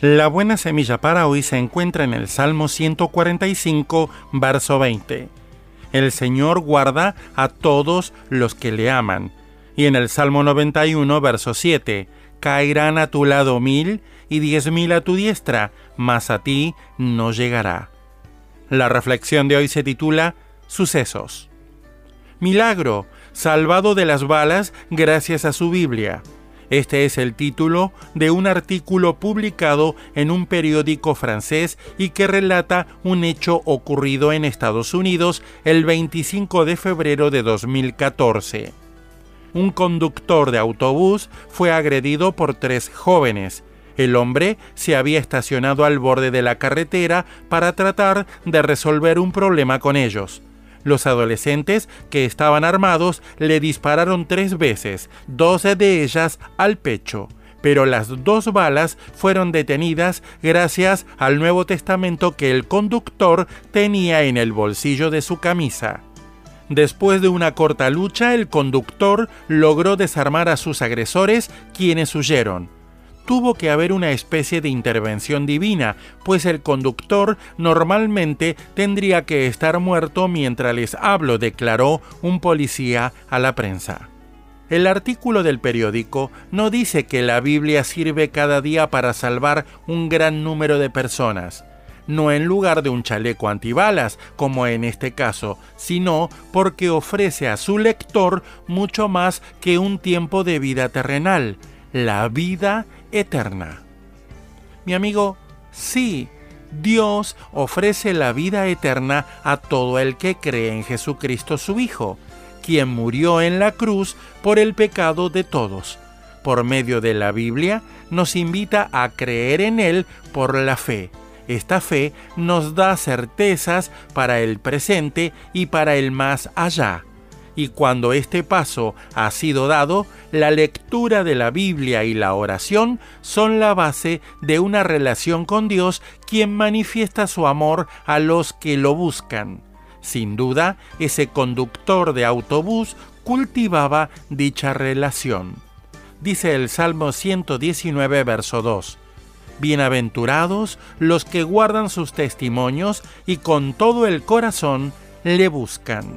La buena semilla para hoy se encuentra en el Salmo 145, verso 20. El Señor guarda a todos los que le aman. Y en el Salmo 91, verso 7, caerán a tu lado mil y diez mil a tu diestra, mas a ti no llegará. La reflexión de hoy se titula Sucesos. Milagro, salvado de las balas gracias a su Biblia. Este es el título de un artículo publicado en un periódico francés y que relata un hecho ocurrido en Estados Unidos el 25 de febrero de 2014. Un conductor de autobús fue agredido por tres jóvenes. El hombre se había estacionado al borde de la carretera para tratar de resolver un problema con ellos. Los adolescentes que estaban armados le dispararon tres veces, dos de ellas al pecho, pero las dos balas fueron detenidas gracias al Nuevo Testamento que el conductor tenía en el bolsillo de su camisa. Después de una corta lucha, el conductor logró desarmar a sus agresores, quienes huyeron tuvo que haber una especie de intervención divina, pues el conductor normalmente tendría que estar muerto mientras les hablo, declaró un policía a la prensa. El artículo del periódico no dice que la Biblia sirve cada día para salvar un gran número de personas, no en lugar de un chaleco antibalas, como en este caso, sino porque ofrece a su lector mucho más que un tiempo de vida terrenal, la vida eterna. Mi amigo, sí, Dios ofrece la vida eterna a todo el que cree en Jesucristo su Hijo, quien murió en la cruz por el pecado de todos. Por medio de la Biblia nos invita a creer en Él por la fe. Esta fe nos da certezas para el presente y para el más allá y cuando este paso ha sido dado, la lectura de la Biblia y la oración son la base de una relación con Dios quien manifiesta su amor a los que lo buscan. Sin duda, ese conductor de autobús cultivaba dicha relación. Dice el Salmo 119, verso 2. Bienaventurados los que guardan sus testimonios y con todo el corazón le buscan.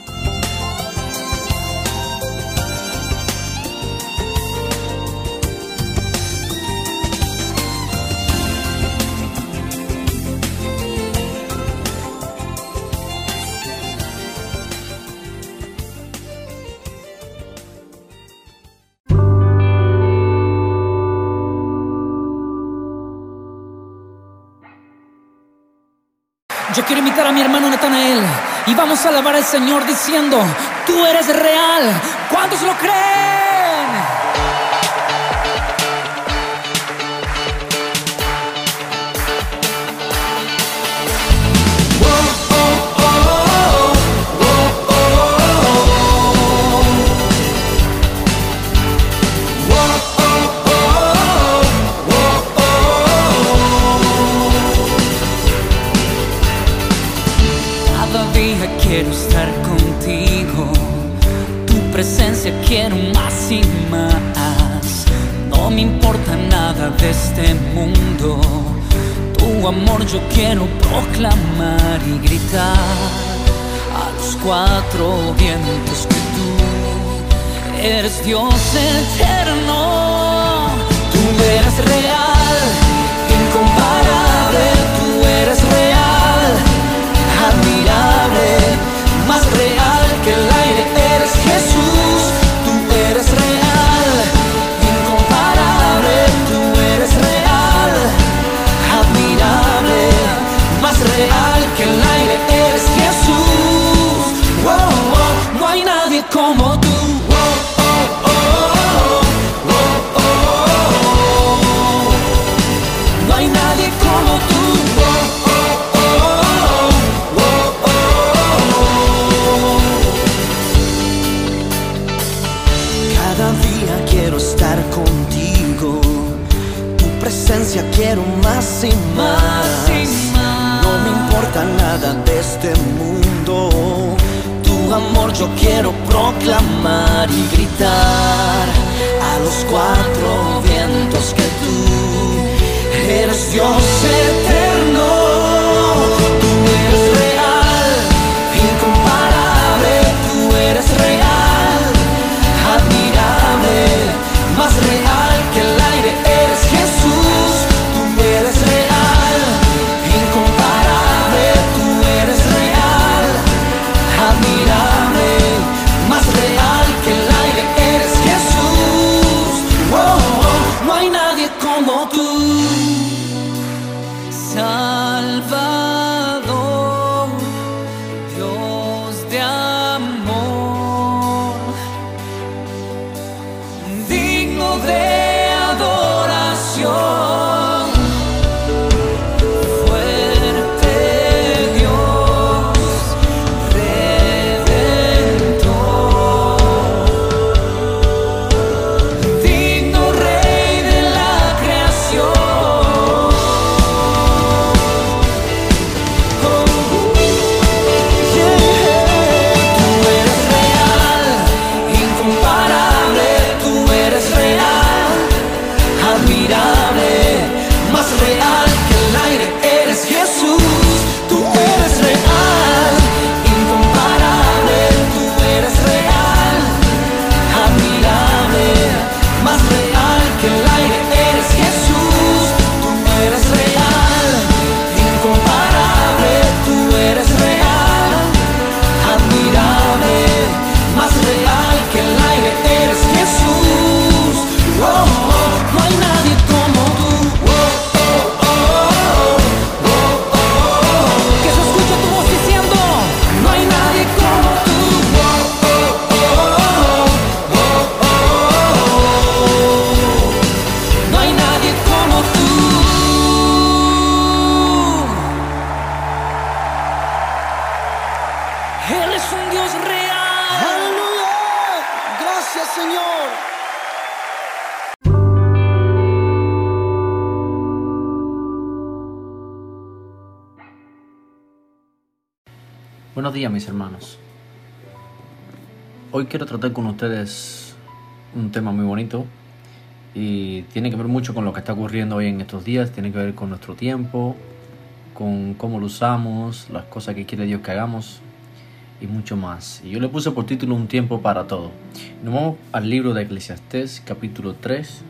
Yo quiero invitar a mi hermano Natanael y vamos a alabar al Señor diciendo, tú eres real. ¿Cuántos lo creen? Presencia quiero más y más. No me importa nada de este mundo. Tu amor yo quiero proclamar y gritar a los cuatro vientos que tú eres Dios eterno. Tú eres real, Buenos días mis hermanos. Hoy quiero tratar con ustedes un tema muy bonito y tiene que ver mucho con lo que está ocurriendo hoy en estos días, tiene que ver con nuestro tiempo, con cómo lo usamos, las cosas que quiere Dios que hagamos y mucho más. Y yo le puse por título Un tiempo para todo. Nos vamos al libro de Eclesiastés capítulo 3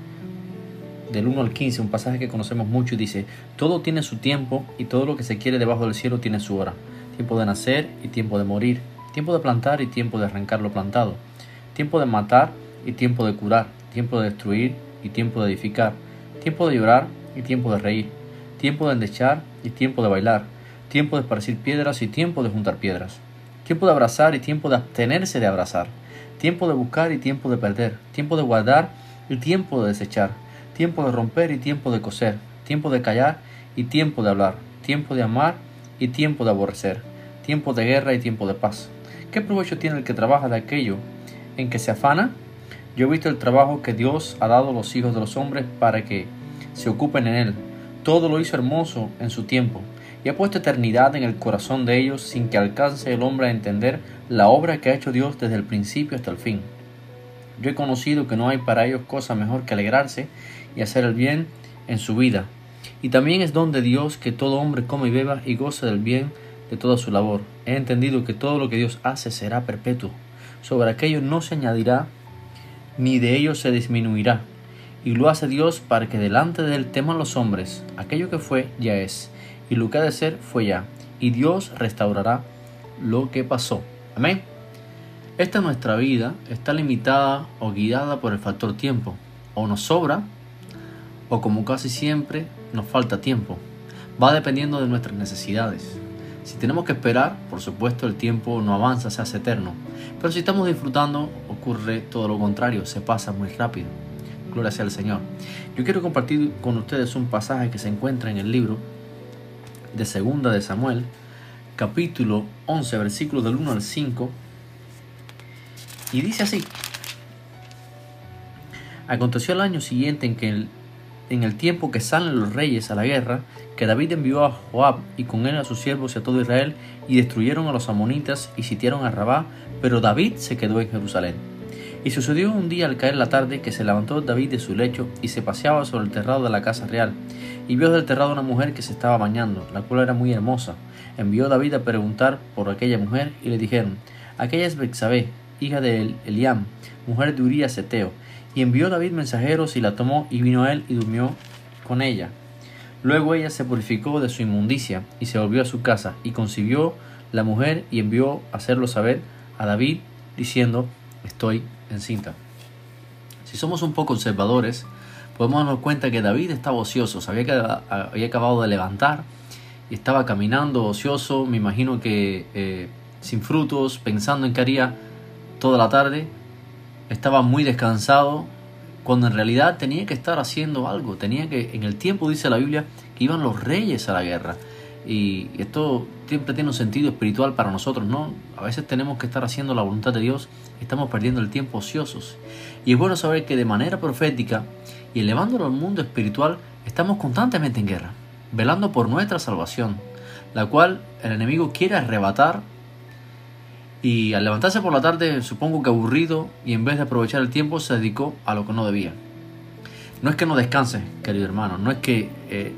del 1 al 15, un pasaje que conocemos mucho y dice, todo tiene su tiempo y todo lo que se quiere debajo del cielo tiene su hora tiempo de nacer y tiempo de morir, tiempo de plantar y tiempo de arrancar lo plantado, tiempo de matar y tiempo de curar, tiempo de destruir y tiempo de edificar, tiempo de llorar y tiempo de reír, tiempo de endechar y tiempo de bailar, tiempo de esparcir piedras y tiempo de juntar piedras, tiempo de abrazar y tiempo de abstenerse de abrazar, tiempo de buscar y tiempo de perder, tiempo de guardar y tiempo de desechar, tiempo de romper y tiempo de coser, tiempo de callar y tiempo de hablar, tiempo de amar y tiempo de aborrecer, tiempo de guerra y tiempo de paz. ¿Qué provecho tiene el que trabaja de aquello en que se afana? Yo he visto el trabajo que Dios ha dado a los hijos de los hombres para que se ocupen en él. Todo lo hizo hermoso en su tiempo y ha puesto eternidad en el corazón de ellos sin que alcance el hombre a entender la obra que ha hecho Dios desde el principio hasta el fin. Yo he conocido que no hay para ellos cosa mejor que alegrarse y hacer el bien en su vida. Y también es don de Dios que todo hombre come y beba y goce del bien de toda su labor. He entendido que todo lo que Dios hace será perpetuo. Sobre aquello no se añadirá, ni de ello se disminuirá. Y lo hace Dios para que delante de él teman los hombres. Aquello que fue, ya es. Y lo que ha de ser, fue ya. Y Dios restaurará lo que pasó. Amén. Esta nuestra vida está limitada o guiada por el factor tiempo. O nos sobra, o como casi siempre, nos falta tiempo. Va dependiendo de nuestras necesidades. Si tenemos que esperar, por supuesto el tiempo no avanza, se hace eterno. Pero si estamos disfrutando, ocurre todo lo contrario, se pasa muy rápido. Gloria sea al Señor. Yo quiero compartir con ustedes un pasaje que se encuentra en el libro de Segunda de Samuel, capítulo 11, versículos del 1 al 5. Y dice así. Aconteció el año siguiente en que el, en el tiempo que salen los reyes a la guerra, que David envió a Joab y con él a sus siervos y a todo Israel, y destruyeron a los amonitas y sitiaron a Rabá, pero David se quedó en Jerusalén. Y sucedió un día al caer la tarde que se levantó David de su lecho y se paseaba sobre el terrado de la casa real, y vio del terrado una mujer que se estaba bañando, la cual era muy hermosa. Envió David a preguntar por aquella mujer, y le dijeron, aquella es Bexabé, hija de Eliam, mujer de Urías Eteo. Y envió David mensajeros y la tomó y vino a él y durmió con ella. Luego ella se purificó de su inmundicia y se volvió a su casa y concibió la mujer y envió a hacerlo saber a David diciendo estoy encinta. Si somos un poco observadores, podemos darnos cuenta que David estaba ocioso, sabía que había acabado de levantar y estaba caminando ocioso, me imagino que eh, sin frutos, pensando en qué haría toda la tarde, estaba muy descansado, cuando en realidad tenía que estar haciendo algo, tenía que, en el tiempo dice la Biblia, que iban los reyes a la guerra. Y esto siempre tiene un sentido espiritual para nosotros, ¿no? A veces tenemos que estar haciendo la voluntad de Dios, estamos perdiendo el tiempo ociosos. Y es bueno saber que de manera profética y elevándolo al mundo espiritual, estamos constantemente en guerra, velando por nuestra salvación, la cual el enemigo quiere arrebatar y al levantarse por la tarde, supongo que aburrido, y en vez de aprovechar el tiempo, se dedicó a lo que no debía. No es que no descanses, querido hermano, no es que eh,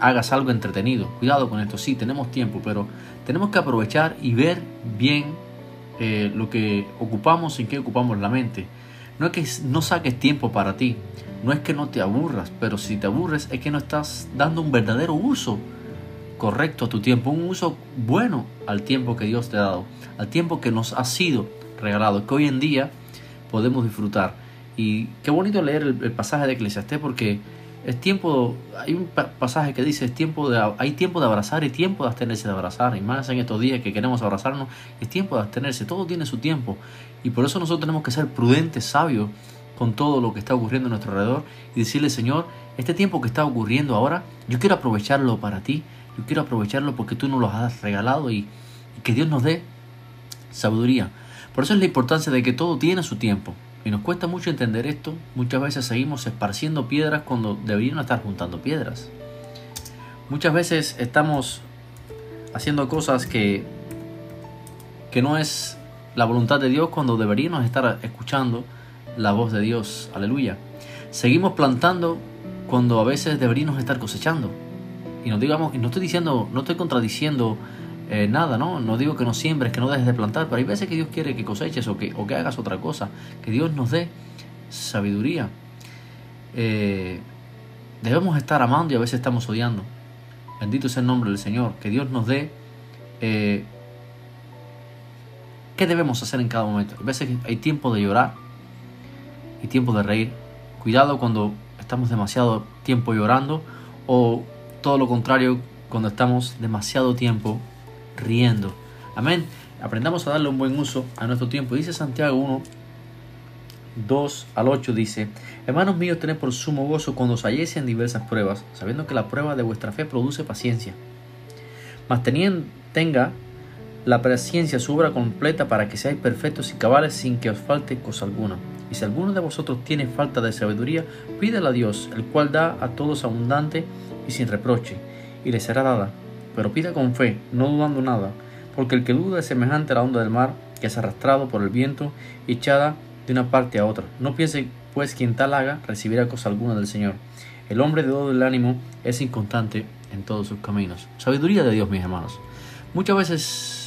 hagas algo entretenido. Cuidado con esto, sí, tenemos tiempo, pero tenemos que aprovechar y ver bien eh, lo que ocupamos y qué ocupamos la mente. No es que no saques tiempo para ti, no es que no te aburras, pero si te aburres es que no estás dando un verdadero uso correcto a tu tiempo, un uso bueno al tiempo que Dios te ha dado, al tiempo que nos ha sido regalado, que hoy en día podemos disfrutar. Y qué bonito leer el, pasaje de Eclesiastés porque es tiempo, hay un pasaje que dice, es tiempo de, hay tiempo de abrazar y tiempo de abstenerse de abrazar. Y más en estos días que queremos abrazarnos, es tiempo de abstenerse, todo tiene su tiempo. Y por eso nosotros tenemos que ser prudentes, sabios con todo lo que está ocurriendo a nuestro alrededor y decirle, Señor, este tiempo que está ocurriendo ahora, yo quiero aprovecharlo para ti, yo quiero aprovecharlo porque tú nos lo has regalado y, que Dios nos dé sabiduría. Por eso es la importancia de que todo tiene su tiempo. Y nos cuesta mucho entender esto. Muchas veces seguimos esparciendo piedras cuando deberían estar juntando piedras. Muchas veces estamos haciendo cosas que, que no es la voluntad de Dios cuando deberíamos estar escuchando la voz de Dios. Aleluya. Seguimos plantando cuando a veces deberíamos estar cosechando. Y no digamos, y no estoy diciendo, no estoy contradiciendo eh, nada, ¿no? No digo que no siembres, que no dejes de plantar, pero hay veces que Dios quiere que coseches o que, o que hagas otra cosa, que Dios nos dé sabiduría. Eh, debemos estar amando y a veces estamos odiando. Bendito sea el nombre del Señor, que Dios nos dé eh, qué debemos hacer en cada momento. Hay veces hay tiempo de llorar y tiempo de reír. Cuidado cuando estamos demasiado tiempo llorando o todo lo contrario cuando estamos demasiado tiempo riendo. Amén. Aprendamos a darle un buen uso a nuestro tiempo. Dice Santiago 1, 2 al 8 dice, Hermanos míos, tened por sumo gozo cuando os halléis en diversas pruebas, sabiendo que la prueba de vuestra fe produce paciencia. Mas tenga la paciencia su obra completa para que seáis perfectos y cabales sin que os falte cosa alguna. Y si alguno de vosotros tiene falta de sabiduría, pídela a Dios, el cual da a todos abundante y sin reproche, y le será dada. Pero pida con fe, no dudando nada, porque el que duda es semejante a la onda del mar, que es arrastrado por el viento y echada de una parte a otra. No piense, pues, quien tal haga, recibirá cosa alguna del Señor. El hombre de doble ánimo es inconstante en todos sus caminos. Sabiduría de Dios, mis hermanos. Muchas veces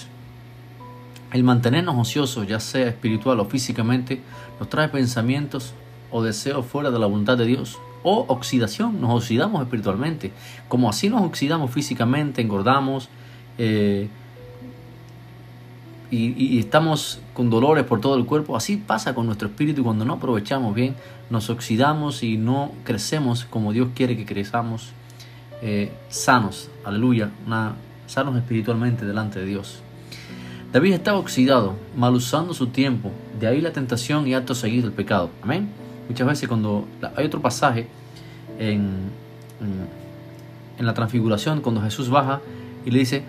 el mantenernos ociosos, ya sea espiritual o físicamente, nos trae pensamientos o deseos fuera de la voluntad de Dios o oxidación, nos oxidamos espiritualmente. Como así nos oxidamos físicamente, engordamos eh, y, estamos con dolores por todo el cuerpo, así pasa con nuestro espíritu cuando no aprovechamos bien, nos oxidamos y no crecemos como Dios quiere que crezamos eh, sanos, aleluya, sanos espiritualmente delante de Dios. David estaba oxidado, mal usando su tiempo, de ahí la tentación y acto seguido el pecado. Amén. Muchas veces cuando hay otro pasaje en, en, la transfiguración, cuando Jesús baja y le dice,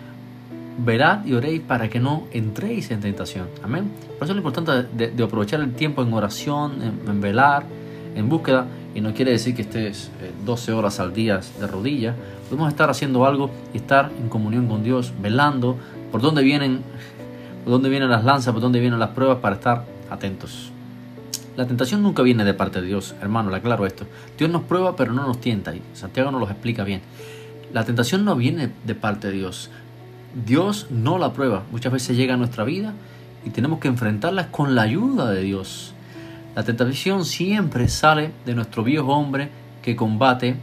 verad y oréis para que no entréis en tentación. Amén. Por eso es lo importante de, aprovechar el tiempo en oración, en, velar, en búsqueda Y no quiere decir que estés 12 horas al día de rodillas. Podemos estar haciendo algo y estar en comunión con Dios, velando por dónde vienen, por dónde vienen las lanzas, por dónde vienen las pruebas para estar atentos. La tentación nunca viene de parte de Dios, hermano, le aclaro esto. Dios nos prueba, pero no nos tienta. Y Santiago nos lo explica bien. La tentación no viene de parte de Dios. Dios no la prueba. Muchas veces llega a nuestra vida y tenemos que enfrentarlas con la ayuda de Dios. La tentación siempre sale de nuestro viejo hombre que combate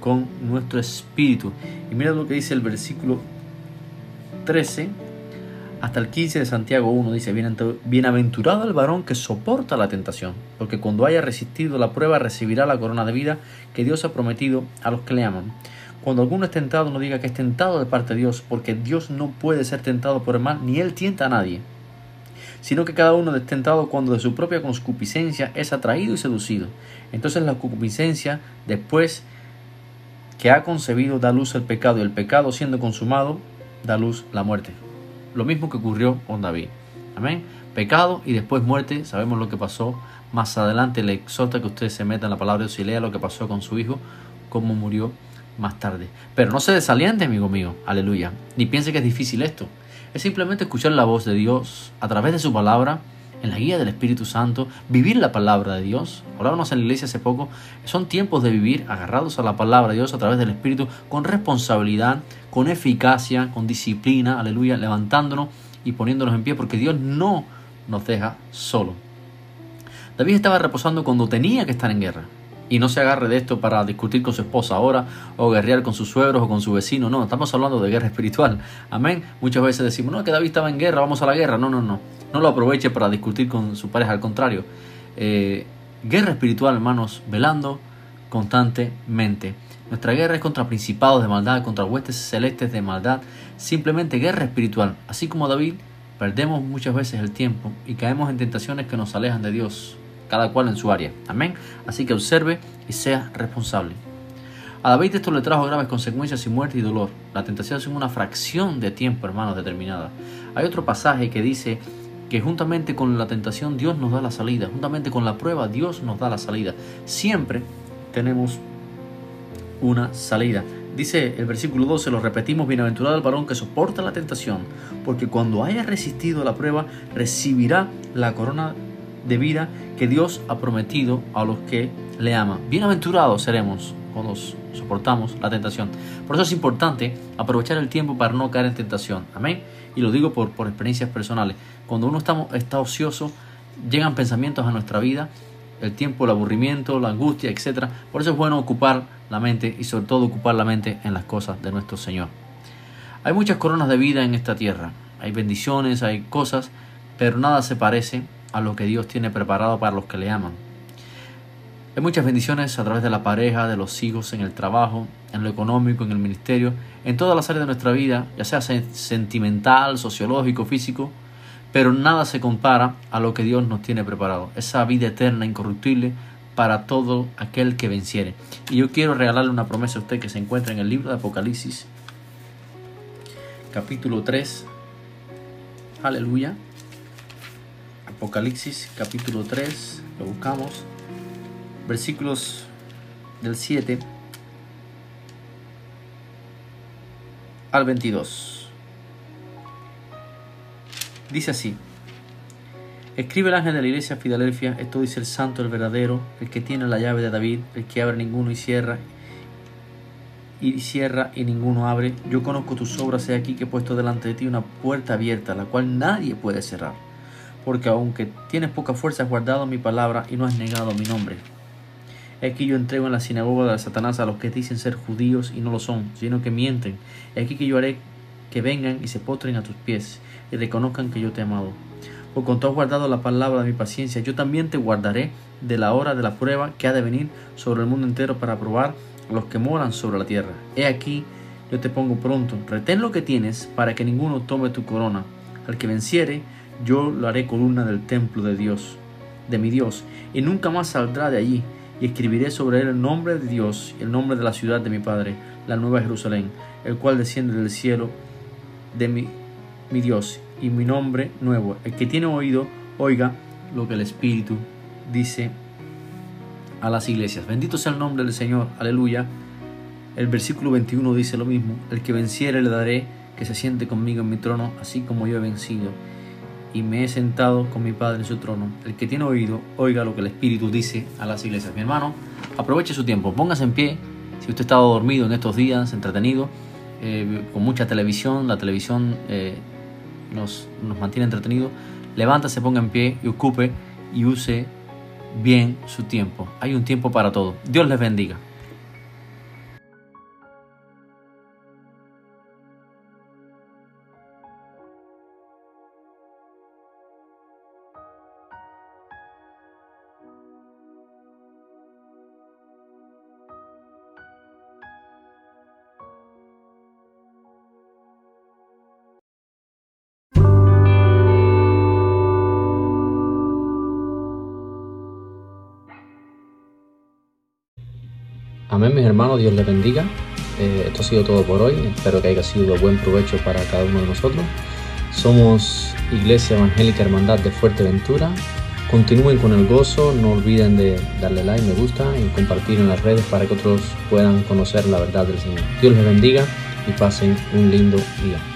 con nuestro espíritu. Y mira lo que dice el versículo 13 hasta el 15 de Santiago 1 dice, bienaventurado el varón que soporta la tentación, porque cuando haya resistido la prueba recibirá la corona de vida que Dios ha prometido a los que le aman. Cuando alguno es tentado, no diga que es tentado de parte de Dios, porque Dios no puede ser tentado por el mal, ni él tienta a nadie, sino que cada uno es tentado cuando de su propia concupiscencia es atraído y seducido. Entonces la concupiscencia, después que ha concebido, da luz el pecado, y el pecado siendo consumado, da luz la muerte. Lo mismo que ocurrió con David. Amén. Pecado y después muerte. Sabemos lo que pasó. Más adelante le exhorta que usted se meta en la palabra de Dios y lea lo que pasó con su hijo, cómo murió más tarde. Pero no se desaliente, amigo mío. Aleluya. Ni piense que es difícil esto. Es simplemente escuchar la voz de Dios a través de su palabra en la guía del Espíritu Santo, vivir la palabra de Dios. Hablábamos en la iglesia hace poco, son tiempos de vivir agarrados a la palabra de Dios a través del Espíritu con responsabilidad, con eficacia, con disciplina, aleluya, levantándonos y poniéndonos en pie porque Dios no nos deja solo. David estaba reposando cuando tenía que estar en guerra. Y no se agarre de esto para discutir con su esposa ahora o guerrear con sus suegros o con su vecino. No, estamos hablando de guerra espiritual. Amén. Muchas veces decimos, no, que David estaba en guerra, vamos a la guerra. No, no, no. No lo aproveche para discutir con su pareja. Al contrario, eh, guerra espiritual, hermanos, velando constantemente. Nuestra guerra es contra principados de maldad, contra huestes celestes de maldad. Simplemente guerra espiritual. Así como David, perdemos muchas veces el tiempo y caemos en tentaciones que nos alejan de Dios cada cual en su área. Amén. Así que observe y sea responsable. A David esto le trajo graves consecuencias y muerte y dolor. La tentación es una fracción de tiempo, hermanos, determinada. Hay otro pasaje que dice que juntamente con la tentación Dios nos da la salida, juntamente con la prueba Dios nos da la salida. Siempre tenemos una salida. Dice el versículo 12, lo repetimos, bienaventurado el varón que soporta la tentación, porque cuando haya resistido la prueba recibirá la corona de vida que Dios ha prometido a los que le aman. Bienaventurados seremos cuando soportamos la tentación. Por eso es importante aprovechar el tiempo para no caer en tentación. Amén. Y lo digo por, por experiencias personales. Cuando uno está, está ocioso, llegan pensamientos a nuestra vida, el tiempo, el aburrimiento, la angustia, etc. Por eso es bueno ocupar la mente y sobre todo ocupar la mente en las cosas de nuestro Señor. Hay muchas coronas de vida en esta tierra. Hay bendiciones, hay cosas, pero nada se parece a lo que Dios tiene preparado para los que le aman. Hay muchas bendiciones a través de la pareja, de los hijos, en el trabajo, en lo económico, en el ministerio, en todas las áreas de nuestra vida, ya sea sentimental, sociológico, físico, pero nada se compara a lo que Dios nos tiene preparado, esa vida eterna, incorruptible, para todo aquel que venciere. Y yo quiero regalarle una promesa a usted que se encuentra en el libro de Apocalipsis, capítulo 3. Aleluya. Apocalipsis capítulo 3, lo buscamos, versículos del 7 al 22. Dice así, escribe el ángel de la iglesia Filadelfia, esto dice el santo, el verdadero, el que tiene la llave de David, el que abre ninguno y cierra, y cierra y ninguno abre. Yo conozco tus obras, he aquí que he puesto delante de ti una puerta abierta, la cual nadie puede cerrar porque aunque tienes poca fuerza has guardado mi palabra y no has negado mi nombre. Aquí yo entrego en la sinagoga de Satanás a los que dicen ser judíos y no lo son, sino que mienten. Aquí que yo haré que vengan y se potren a tus pies y reconozcan que yo te he amado. Por cuanto has guardado la palabra de mi paciencia, yo también te guardaré de la hora de la prueba que ha de venir sobre el mundo entero para probar a los que moran sobre la tierra. He aquí, yo te pongo pronto. Retén lo que tienes para que ninguno tome tu corona. Al que venciere, yo lo haré columna del templo de Dios, de mi Dios, y nunca más saldrá de allí, y escribiré sobre él el nombre de Dios el nombre de la ciudad de mi Padre, la nueva Jerusalén, el cual desciende del cielo de mi, mi Dios, y mi nombre nuevo. El que tiene oído, oiga lo que el Espíritu dice a las iglesias. Bendito sea el nombre del Señor, aleluya. El versículo 21 dice lo mismo, el que venciere le daré que se siente conmigo en mi trono, así como yo he vencido y me he sentado con mi Padre en su trono. El que tiene oído, oiga lo que el Espíritu dice a las iglesias. Mi hermano, aproveche su tiempo, póngase en pie. Si usted ha estado dormido en estos días, entretenido, eh, con mucha televisión, la televisión eh, nos, nos mantiene entretenidos, levántase, ponga en pie y ocupe y use bien su tiempo. Hay un tiempo para todo. Dios les bendiga. Mis hermanos, Dios les bendiga. Eh, esto ha sido todo por hoy. Espero que haya sido buen provecho para cada uno de nosotros. Somos Iglesia Evangélica Hermandad de Fuerteventura. Continúen con el gozo, no olviden de darle like, me gusta y compartir en las redes para que otros puedan conocer la verdad del Señor. Dios les bendiga y pasen un lindo día.